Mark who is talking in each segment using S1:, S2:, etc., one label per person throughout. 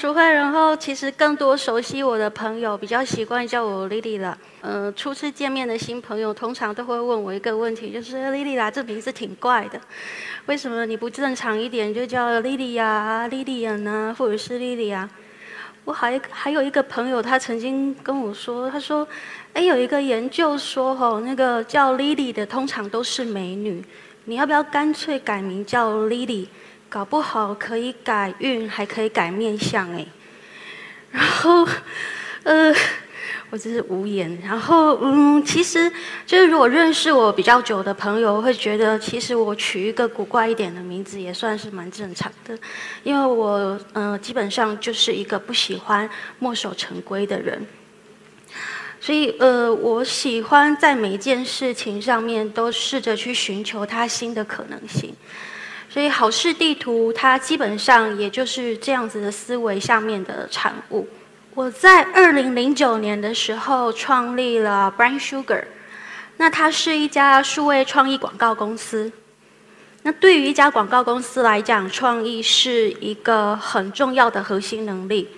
S1: 叫陈淑慧，然后其实更多熟悉我的朋友比较习惯叫我 Lily 了。呃，初次见面的新朋友通常都会问我一个问题，就是 Lily 啦，这名字挺怪的，为什么你不正常一点就叫 Lily 呀、Lily 呢，或者是 Lily 啊？我还还有一个朋友，他曾经跟我说，他说，哎，有一个研究说，吼，那个叫 Lily 的通常都是美女，你要不要干脆改名叫 Lily？搞不好可以改运，还可以改面相哎。然后，呃，我真是无言。然后，嗯，其实就是如果认识我比较久的朋友，会觉得其实我取一个古怪一点的名字也算是蛮正常的，因为我，呃，基本上就是一个不喜欢墨守成规的人。所以，呃，我喜欢在每一件事情上面都试着去寻求它新的可能性。所以好事地图它基本上也就是这样子的思维下面的产物。我在二零零九年的时候创立了 Brain Sugar，那它是一家数位创意广告公司。那对于一家广告公司来讲，创意是一个很重要的核心能力。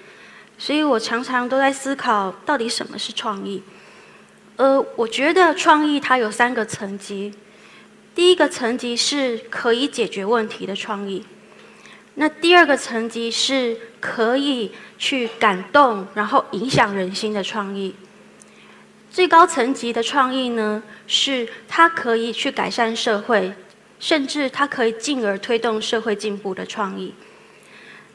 S1: 所以我常常都在思考，到底什么是创意？呃，我觉得创意它有三个层级。第一个层级是可以解决问题的创意，那第二个层级是可以去感动，然后影响人心的创意。最高层级的创意呢，是它可以去改善社会，甚至它可以进而推动社会进步的创意。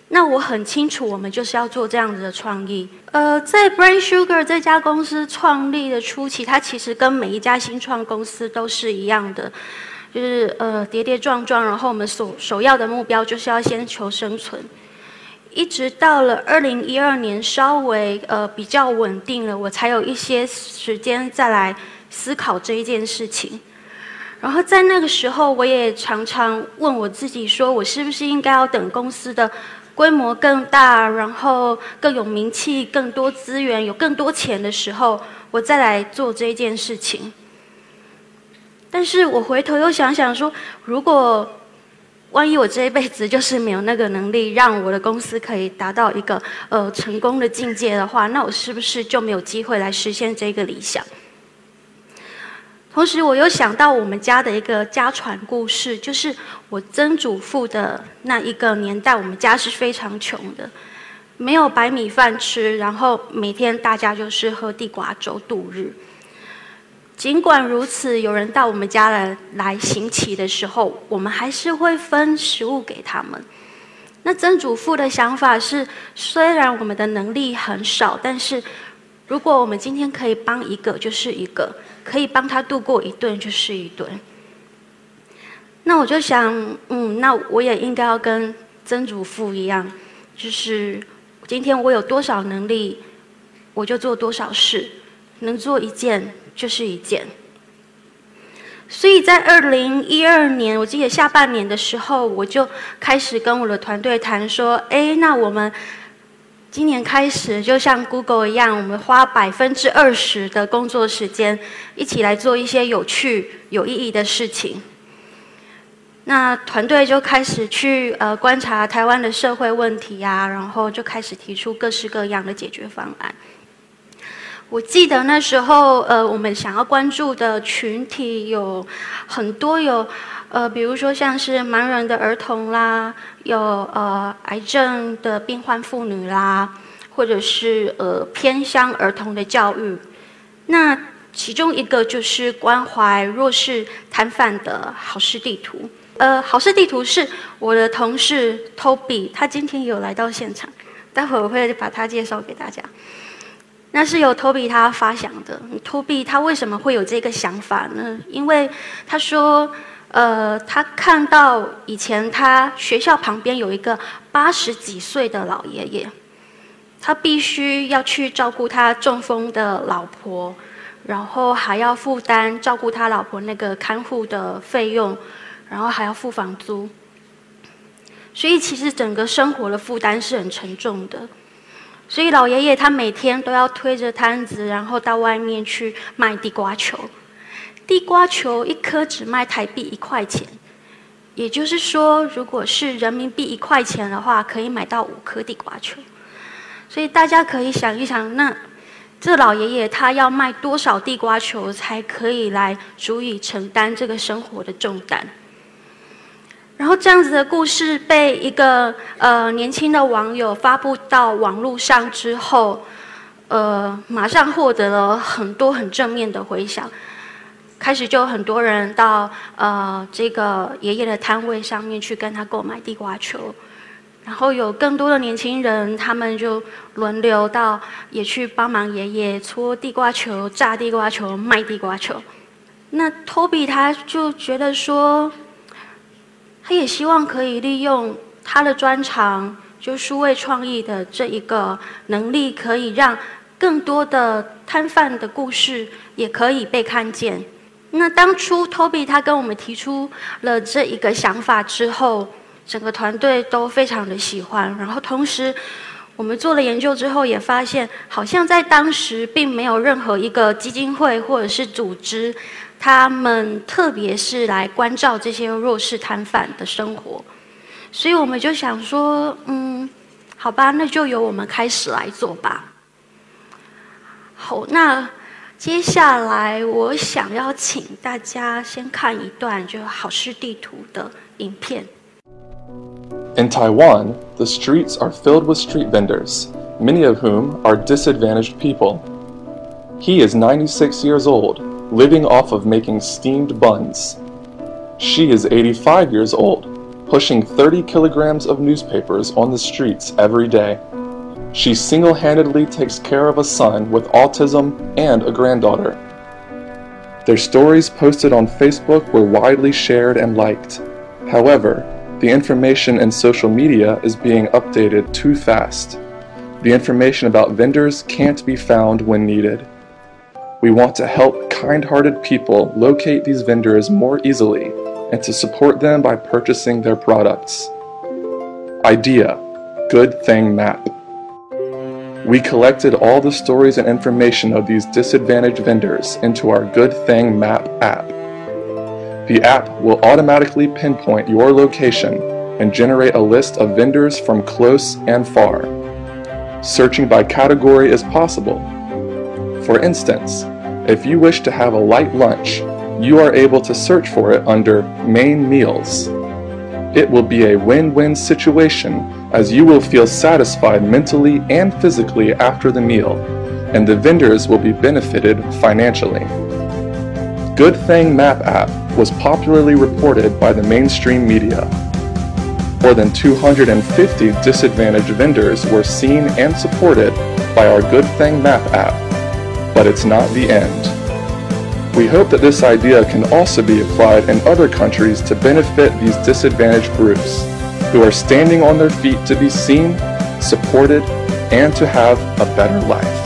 S1: 那我很清楚，我们就是要做这样子的创意。呃，在 Brain Sugar 这家公司创立的初期，它其实跟每一家新创公司都是一样的，就是呃跌跌撞撞。然后我们首首要的目标就是要先求生存。一直到了二零一二年，稍微呃比较稳定了，我才有一些时间再来思考这一件事情。然后在那个时候，我也常常问我自己，说我是不是应该要等公司的。规模更大，然后更有名气、更多资源、有更多钱的时候，我再来做这件事情。但是我回头又想想说，如果万一我这一辈子就是没有那个能力，让我的公司可以达到一个呃成功的境界的话，那我是不是就没有机会来实现这个理想？同时，我又想到我们家的一个家传故事，就是我曾祖父的那一个年代，我们家是非常穷的，没有白米饭吃，然后每天大家就是喝地瓜粥度日。尽管如此，有人到我们家来来行乞的时候，我们还是会分食物给他们。那曾祖父的想法是，虽然我们的能力很少，但是如果我们今天可以帮一个，就是一个。可以帮他度过一顿就是一顿。那我就想，嗯，那我也应该要跟曾祖父一样，就是今天我有多少能力，我就做多少事，能做一件就是一件。所以在二零一二年，我记得下半年的时候，我就开始跟我的团队谈说，哎，那我们。今年开始，就像 Google 一样，我们花百分之二十的工作时间，一起来做一些有趣、有意义的事情。那团队就开始去呃观察台湾的社会问题啊，然后就开始提出各式各样的解决方案。我记得那时候，呃，我们想要关注的群体有很多，有呃，比如说像是盲人的儿童啦。有呃癌症的病患妇女啦，或者是呃偏乡儿童的教育，那其中一个就是关怀弱势摊贩的好事地图。呃，好事地图是我的同事 Toby，他今天有来到现场，待会我会把他介绍给大家。那是由 Toby 他发想的。Toby 他为什么会有这个想法呢？因为他说。呃，他看到以前他学校旁边有一个八十几岁的老爷爷，他必须要去照顾他中风的老婆，然后还要负担照顾他老婆那个看护的费用，然后还要付房租，所以其实整个生活的负担是很沉重的。所以老爷爷他每天都要推着摊子，然后到外面去卖地瓜球。地瓜球一颗只卖台币一块钱，也就是说，如果是人民币一块钱的话，可以买到五颗地瓜球。所以大家可以想一想，那这老爷爷他要卖多少地瓜球才可以来足以承担这个生活的重担？然后这样子的故事被一个呃年轻的网友发布到网络上之后，呃，马上获得了很多很正面的回响。开始就很多人到呃这个爷爷的摊位上面去跟他购买地瓜球，然后有更多的年轻人，他们就轮流到也去帮忙爷爷搓地瓜球、炸地瓜球、卖地瓜球。那 Toby 他就觉得说。他也希望可以利用他的专长，就数位创意的这一个能力，可以让更多的摊贩的故事也可以被看见。那当初 Toby 他跟我们提出了这一个想法之后，整个团队都非常的喜欢。然后同时，我们做了研究之后，也发现好像在当时并没有任何一个基金会或者是组织。他们特别是来关照这些弱势摊贩的生活，所以我们就想说，嗯，好吧，那就由我们开始来做吧。好，那接下来我想要请大家先看一段就好事地图的影片。
S2: In Taiwan, the streets are filled with street vendors, many of whom are disadvantaged people. He is 96 years old. living off of making steamed buns. She is 85 years old, pushing 30 kilograms of newspapers on the streets every day. She single handedly takes care of a son with autism and a granddaughter. Their stories posted on Facebook were widely shared and liked. However, the information in social media is being updated too fast. The information about vendors can't be found when needed. We want to help kind hearted people locate these vendors more easily and to support them by purchasing their products. Idea Good Thing Map. We collected all the stories and information of these disadvantaged vendors into our Good Thing Map app. The app will automatically pinpoint your location and generate a list of vendors from close and far. Searching by category is possible for instance, if you wish to have a light lunch, you are able to search for it under Main Meals. It will be a win win situation as you will feel satisfied mentally and physically after the meal, and the vendors will be benefited financially. Good Thing Map app was popularly reported by the mainstream media. More than 250 disadvantaged vendors were seen and supported by our Good Thing Map app but it's not the end. We hope that this idea can also be applied in other countries to benefit these disadvantaged groups who are standing on their feet to be seen, supported, and to have a better life.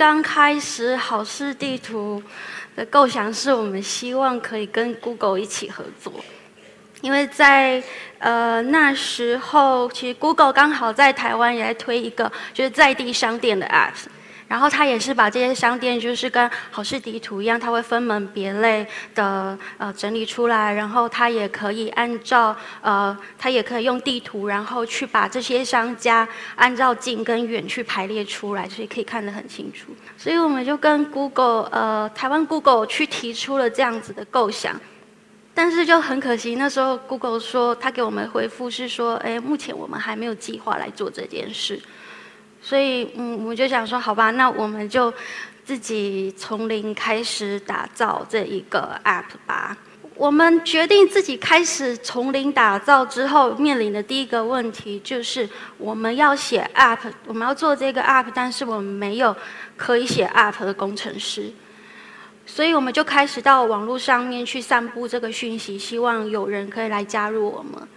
S1: 刚开始好事地图的构想是我们希望可以跟 Google 一起合作，因为在呃那时候，其实 Google 刚好在台湾也在推一个就是在地商店的 App。然后他也是把这些商店，就是跟好事地图一样，他会分门别类的呃整理出来，然后他也可以按照呃，他也可以用地图，然后去把这些商家按照近跟远去排列出来，所以可以看得很清楚。所以我们就跟 Google 呃台湾 Google 去提出了这样子的构想，但是就很可惜，那时候 Google 说他给我们回复是说，哎，目前我们还没有计划来做这件事。所以，嗯，我们就想说，好吧，那我们就自己从零开始打造这一个 app 吧。我们决定自己开始从零打造之后，面临的第一个问题就是，我们要写 app，我们要做这个 app，但是我们没有可以写 app 的工程师，所以我们就开始到网络上面去散布这个讯息，希望有人可以来加入我们。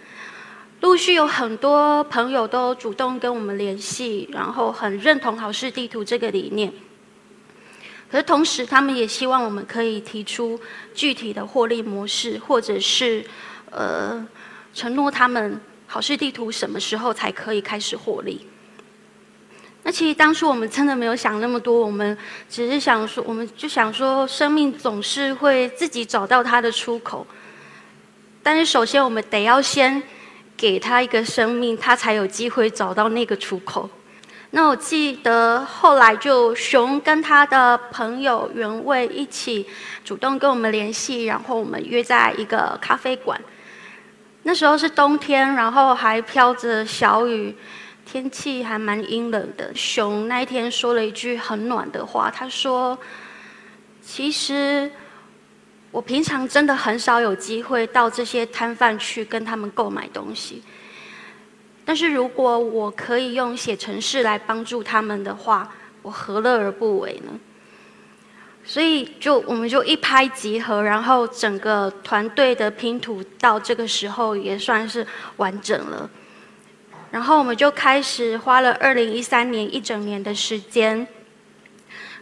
S1: 陆续有很多朋友都主动跟我们联系，然后很认同好事地图这个理念。可是同时，他们也希望我们可以提出具体的获利模式，或者是呃承诺他们好事地图什么时候才可以开始获利。那其实当初我们真的没有想那么多，我们只是想说，我们就想说，生命总是会自己找到它的出口。但是首先，我们得要先给他一个生命，他才有机会找到那个出口。那我记得后来就熊跟他的朋友原味一起主动跟我们联系，然后我们约在一个咖啡馆。那时候是冬天，然后还飘着小雨。天气还蛮阴冷的。熊那一天说了一句很暖的话，他说：“其实我平常真的很少有机会到这些摊贩去跟他们购买东西，但是如果我可以用写程式来帮助他们的话，我何乐而不为呢？”所以就我们就一拍即合，然后整个团队的拼图到这个时候也算是完整了。然后我们就开始花了二零一三年一整年的时间，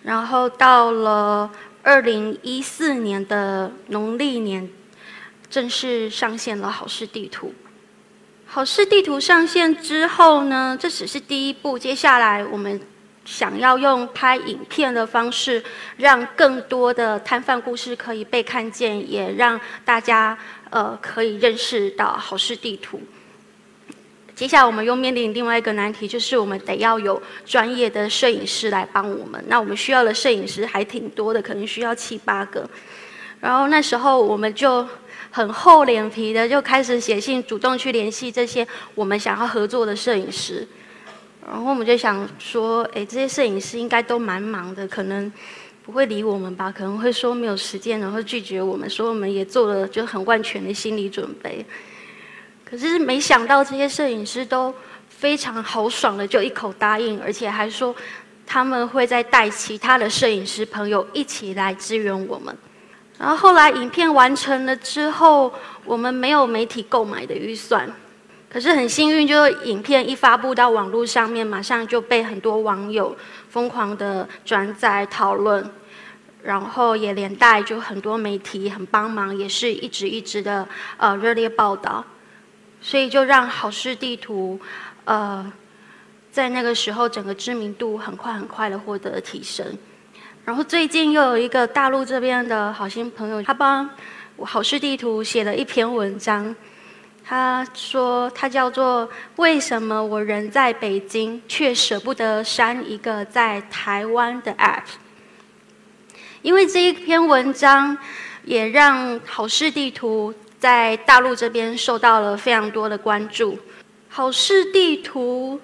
S1: 然后到了二零一四年的农历年，正式上线了好事地图。好事地图上线之后呢，这只是第一步，接下来我们想要用拍影片的方式，让更多的摊贩故事可以被看见，也让大家呃可以认识到好事地图。接下来我们又面临另外一个难题，就是我们得要有专业的摄影师来帮我们。那我们需要的摄影师还挺多的，可能需要七八个。然后那时候我们就很厚脸皮的就开始写信，主动去联系这些我们想要合作的摄影师。然后我们就想说，哎，这些摄影师应该都蛮忙的，可能不会理我们吧？可能会说没有时间，然后拒绝我们。所以我们也做了就很万全的心理准备。可是没想到这些摄影师都非常豪爽的就一口答应，而且还说他们会再带其他的摄影师朋友一起来支援我们。然后后来影片完成了之后，我们没有媒体购买的预算，可是很幸运，就影片一发布到网络上面，马上就被很多网友疯狂的转载讨论，然后也连带就很多媒体很帮忙，也是一直一直的呃热烈报道。所以就让好事地图，呃，在那个时候整个知名度很快很快的获得提升。然后最近又有一个大陆这边的好心朋友，他帮好事地图写了一篇文章。他说他叫做“为什么我人在北京却舍不得删一个在台湾的 App”。因为这一篇文章也让好事地图。在大陆这边受到了非常多的关注。好事地图，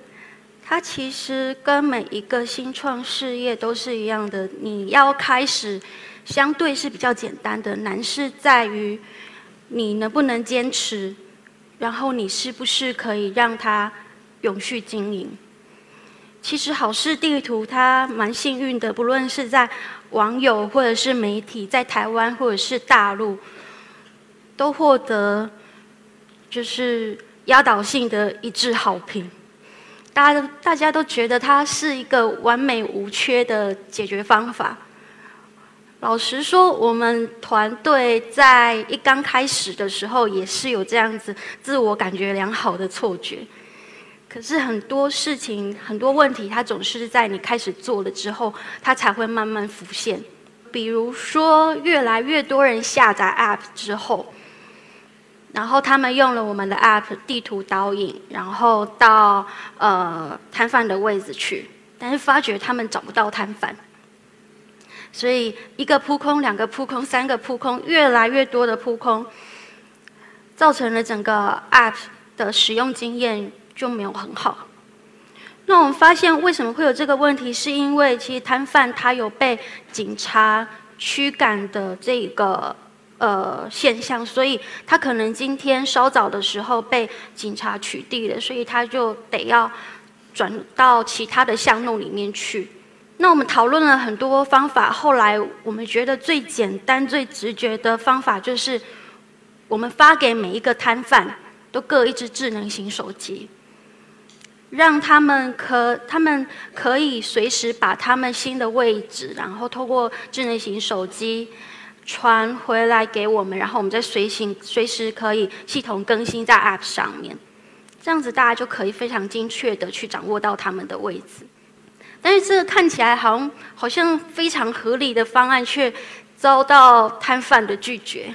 S1: 它其实跟每一个新创事业都是一样的。你要开始，相对是比较简单的，难是在于你能不能坚持，然后你是不是可以让它永续经营。其实好事地图它蛮幸运的，不论是在网友或者是媒体，在台湾或者是大陆。都获得就是压倒性的一致好评，大家大家都觉得它是一个完美无缺的解决方法。老实说，我们团队在一刚开始的时候也是有这样子自我感觉良好的错觉。可是很多事情、很多问题，它总是在你开始做了之后，它才会慢慢浮现。比如说，越来越多人下载 App 之后。然后他们用了我们的 App 地图导引，然后到呃摊贩的位置去，但是发觉他们找不到摊贩，所以一个扑空，两个扑空，三个扑空，越来越多的扑空，造成了整个 App 的使用经验就没有很好。那我们发现为什么会有这个问题？是因为其实摊贩他有被警察驱赶的这个。呃，现象，所以他可能今天稍早的时候被警察取缔了，所以他就得要转到其他的巷弄里面去。那我们讨论了很多方法，后来我们觉得最简单、最直觉的方法就是，我们发给每一个摊贩都各一只智能型手机，让他们可他们可以随时把他们新的位置，然后透过智能型手机。传回来给我们，然后我们再随行随时可以系统更新在 App 上面，这样子大家就可以非常精确的去掌握到他们的位置。但是这个看起来好像好像非常合理的方案，却遭到摊贩的拒绝。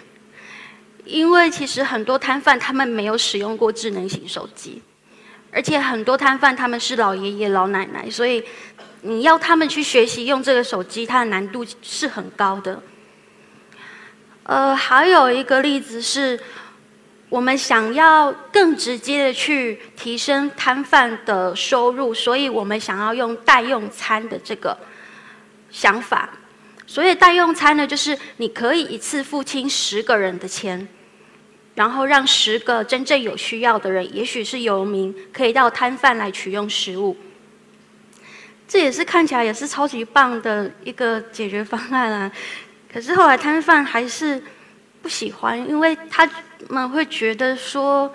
S1: 因为其实很多摊贩他们没有使用过智能型手机，而且很多摊贩他们是老爷爷老奶奶，所以你要他们去学习用这个手机，它的难度是很高的。呃，还有一个例子是，我们想要更直接的去提升摊贩的收入，所以我们想要用代用餐的这个想法。所以代用餐呢，就是你可以一次付清十个人的钱，然后让十个真正有需要的人，也许是游民，可以到摊贩来取用食物。这也是看起来也是超级棒的一个解决方案啊！可是后来摊贩还是不喜欢，因为他们会觉得说，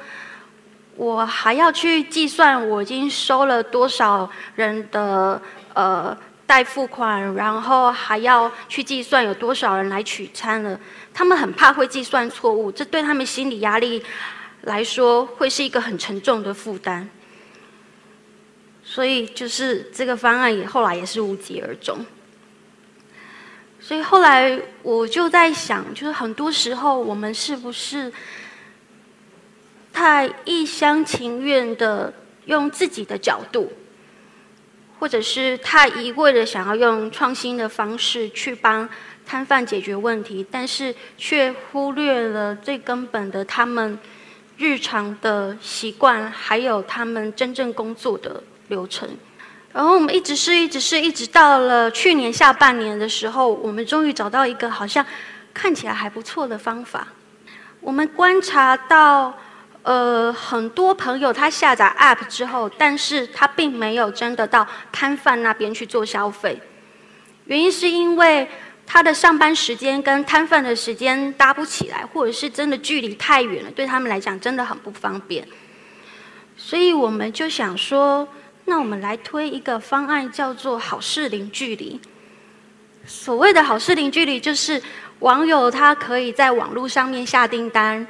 S1: 我还要去计算我已经收了多少人的呃。代付款，然后还要去计算有多少人来取餐了。他们很怕会计算错误，这对他们心理压力来说会是一个很沉重的负担。所以，就是这个方案也后来也是无疾而终。所以后来我就在想，就是很多时候我们是不是太一厢情愿的用自己的角度？或者是太一味的想要用创新的方式去帮摊贩解决问题，但是却忽略了最根本的他们日常的习惯，还有他们真正工作的流程。然后我们一直是一直是一直到了去年下半年的时候，我们终于找到一个好像看起来还不错的方法。我们观察到。呃，很多朋友他下载 App 之后，但是他并没有真的到摊贩那边去做消费，原因是因为他的上班时间跟摊贩的时间搭不起来，或者是真的距离太远了，对他们来讲真的很不方便。所以我们就想说，那我们来推一个方案，叫做好事零距离。所谓的好事零距离，就是网友他可以在网络上面下订单。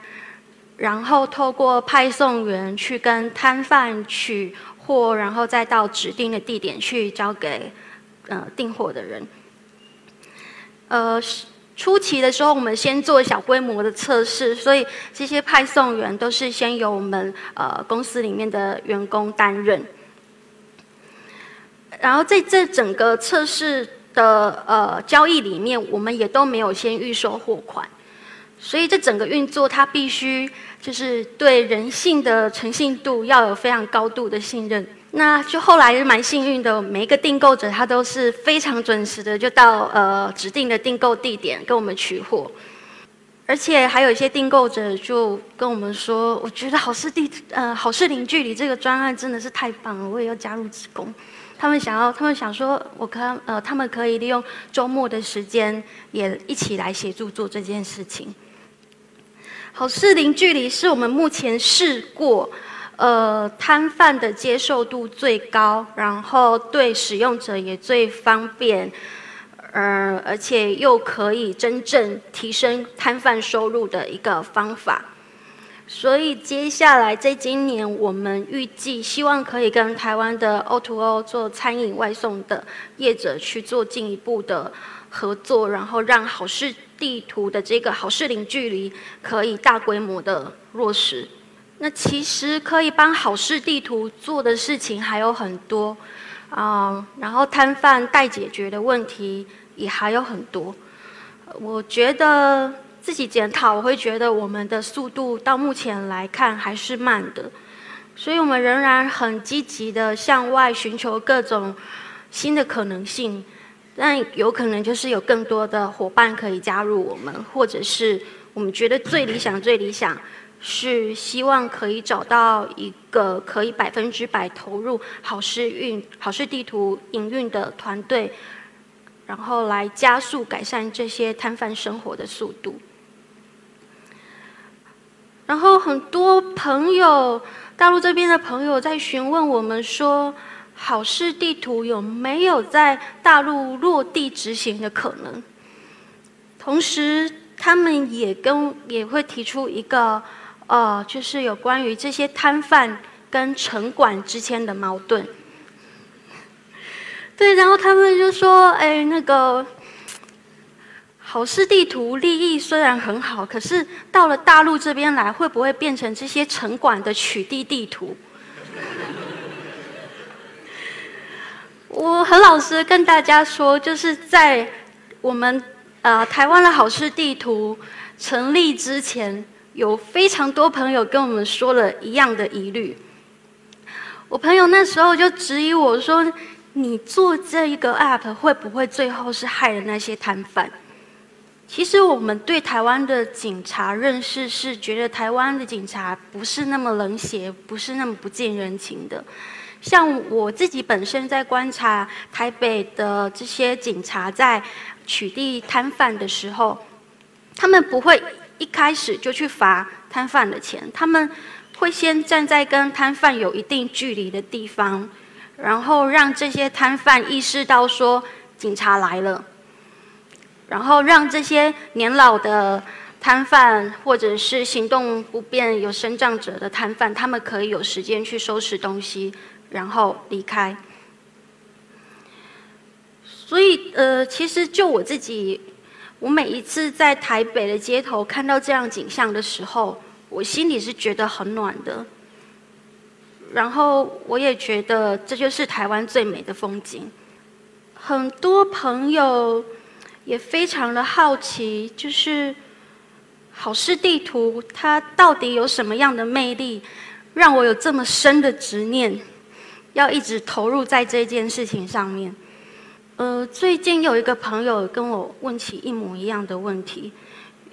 S1: 然后透过派送员去跟摊贩取货，然后再到指定的地点去交给呃订货的人。呃，初期的时候我们先做小规模的测试，所以这些派送员都是先由我们呃公司里面的员工担任。然后在这整个测试的呃交易里面，我们也都没有先预收货款。所以这整个运作，它必须就是对人性的诚信度要有非常高度的信任。那就后来蛮幸运的，每一个订购者他都是非常准时的，就到呃指定的订购地点跟我们取货。而且还有一些订购者就跟我们说：“我觉得好事地呃好事零距离这个专案真的是太棒了，我也要加入职工。”他们想要，他们想说，我可呃他们可以利用周末的时间也一起来协助做这件事情。好事零距离是我们目前试过，呃，摊贩的接受度最高，然后对使用者也最方便，呃，而且又可以真正提升摊贩收入的一个方法。所以接下来在今年，我们预计希望可以跟台湾的 O2O 做餐饮外送的业者去做进一步的合作，然后让好事。地图的这个好事零距离可以大规模的落实。那其实可以帮好事地图做的事情还有很多啊，然后摊贩待解决的问题也还有很多。我觉得自己检讨，我会觉得我们的速度到目前来看还是慢的，所以我们仍然很积极的向外寻求各种新的可能性。但有可能就是有更多的伙伴可以加入我们，或者是我们觉得最理想、最理想是希望可以找到一个可以百分之百投入好事运、好事地图营运的团队，然后来加速改善这些摊贩生活的速度。然后很多朋友，大陆这边的朋友在询问我们说。好事地图有没有在大陆落地执行的可能？同时他们也跟也会提出一个，呃，就是有关于这些摊贩跟城管之间的矛盾。对，然后他们就说：“哎，那个好事地图利益虽然很好，可是到了大陆这边来，会不会变成这些城管的取缔地图？”我很老实跟大家说，就是在我们呃台湾的好事地图成立之前，有非常多朋友跟我们说了一样的疑虑。我朋友那时候就质疑我说。你做这一个 app 会不会最后是害了那些摊贩？其实我们对台湾的警察认识是觉得台湾的警察不是那么冷血，不是那么不近人情的。像我自己本身在观察台北的这些警察在取缔摊贩的时候，他们不会一开始就去罚摊贩的钱，他们会先站在跟摊贩有一定距离的地方。然后让这些摊贩意识到说警察来了，然后让这些年老的摊贩或者是行动不便、有身障者的摊贩，他们可以有时间去收拾东西，然后离开。所以，呃，其实就我自己，我每一次在台北的街头看到这样景象的时候，我心里是觉得很暖的。然后我也觉得这就是台湾最美的风景。很多朋友也非常的好奇，就是好事地图它到底有什么样的魅力，让我有这么深的执念，要一直投入在这件事情上面。呃，最近有一个朋友跟我问起一模一样的问题。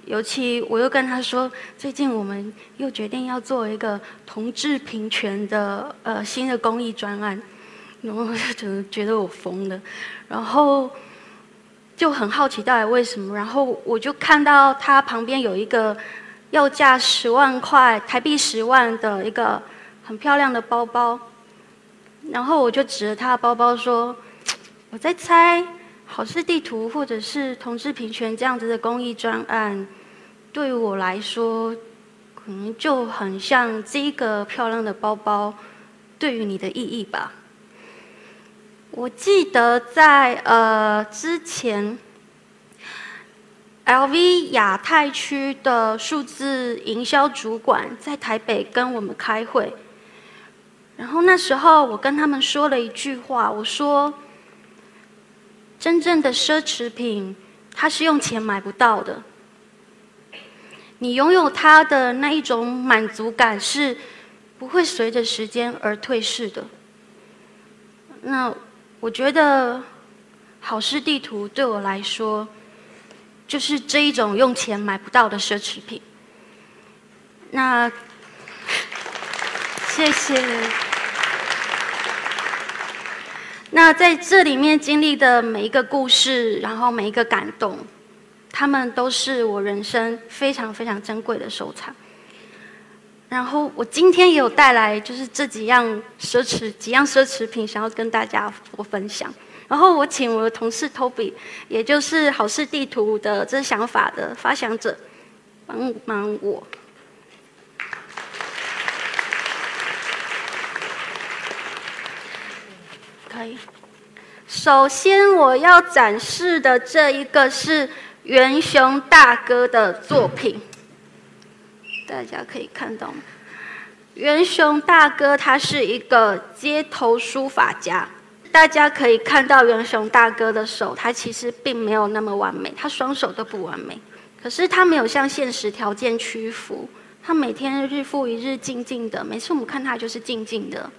S1: 尤其我又跟他说，最近我们又决定要做一个同志平权的呃新的公益专案，然后就觉得我疯了，然后就很好奇到底为什么，然后我就看到他旁边有一个要价十万块台币十万的一个很漂亮的包包，然后我就指着他的包包说，我在猜。好事地图，或者是同志平权这样子的公益专案，对于我来说，可能就很像这个漂亮的包包对于你的意义吧。我记得在呃之前，LV 亚太区的数字营销主管在台北跟我们开会，然后那时候我跟他们说了一句话，我说。真正的奢侈品，它是用钱买不到的。你拥有它的那一种满足感，是不会随着时间而退逝的。那我觉得，好事地图对我来说，就是这一种用钱买不到的奢侈品。那，谢谢。那在这里面经历的每一个故事，然后每一个感动，他们都是我人生非常非常珍贵的收藏。然后我今天也有带来，就是这几样奢侈几样奢侈品，想要跟大家我分享。然后我请我的同事 Toby，也就是好事地图的这想法的发想者，帮忙我。可以。首先，我要展示的这一个是元雄大哥的作品，大家可以看到吗？元雄大哥他是一个街头书法家，大家可以看到元雄大哥的手，他其实并没有那么完美，他双手都不完美，可是他没有向现实条件屈服，他每天日复一日静静的，每次我们看他就是静静的。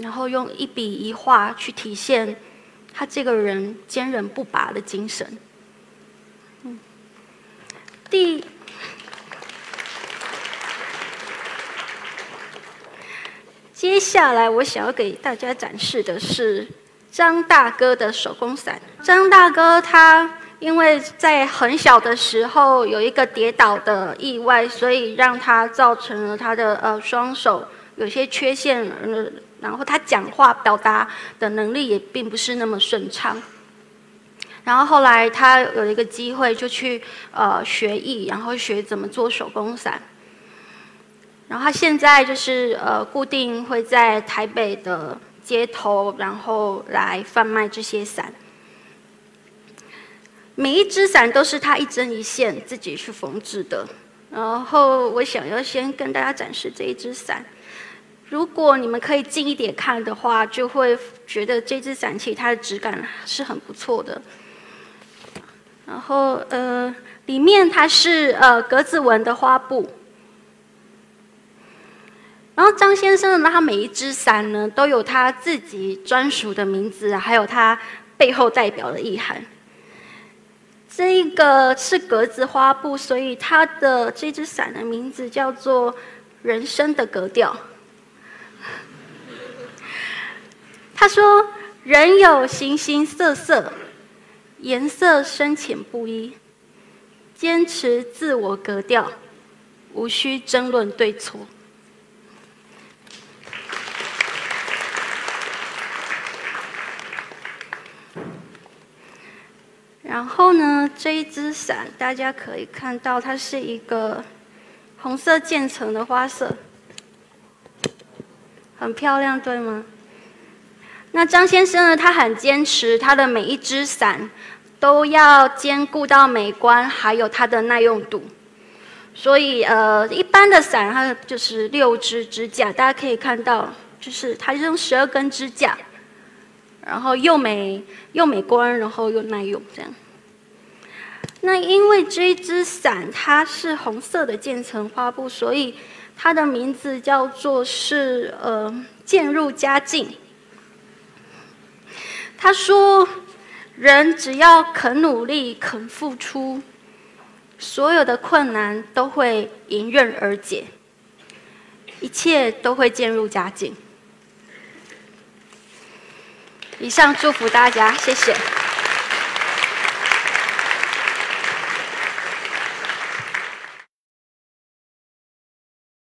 S1: 然后用一笔一画去体现他这个人坚韧不拔的精神。嗯，第接下来我想要给大家展示的是张大哥的手工伞。张大哥他因为在很小的时候有一个跌倒的意外，所以让他造成了他的呃双手有些缺陷。然后他讲话表达的能力也并不是那么顺畅。然后后来他有一个机会，就去呃学艺，然后学怎么做手工伞。然后他现在就是呃固定会在台北的街头，然后来贩卖这些伞。每一只伞都是他一针一线自己去缝制的。然后我想要先跟大家展示这一只伞。如果你们可以近一点看的话，就会觉得这只伞其实它的质感是很不错的。然后呃，里面它是呃格子纹的花布。然后张先生呢，他每一只伞呢都有他自己专属的名字，还有他背后代表的意涵。这一个是格子花布，所以它的这只伞的名字叫做“人生的格调”。他说：“人有形形色色，颜色深浅不一，坚持自我格调，无需争论对错。”然后呢，这一只伞大家可以看到，它是一个红色渐层的花色，很漂亮，对吗？那张先生呢？他很坚持，他的每一只伞都要兼顾到美观，还有它的耐用度。所以，呃，一般的伞它就是六支支架，大家可以看到，就是它用十二根支架，然后又美又美观，然后又耐用，这样。那因为这一只伞它是红色的渐层花布，所以它的名字叫做是呃渐入佳境。他说：“人只要肯努力、肯付出，所有的困难都会迎刃而解，一切都会渐入佳境。”以上祝福大家，谢谢。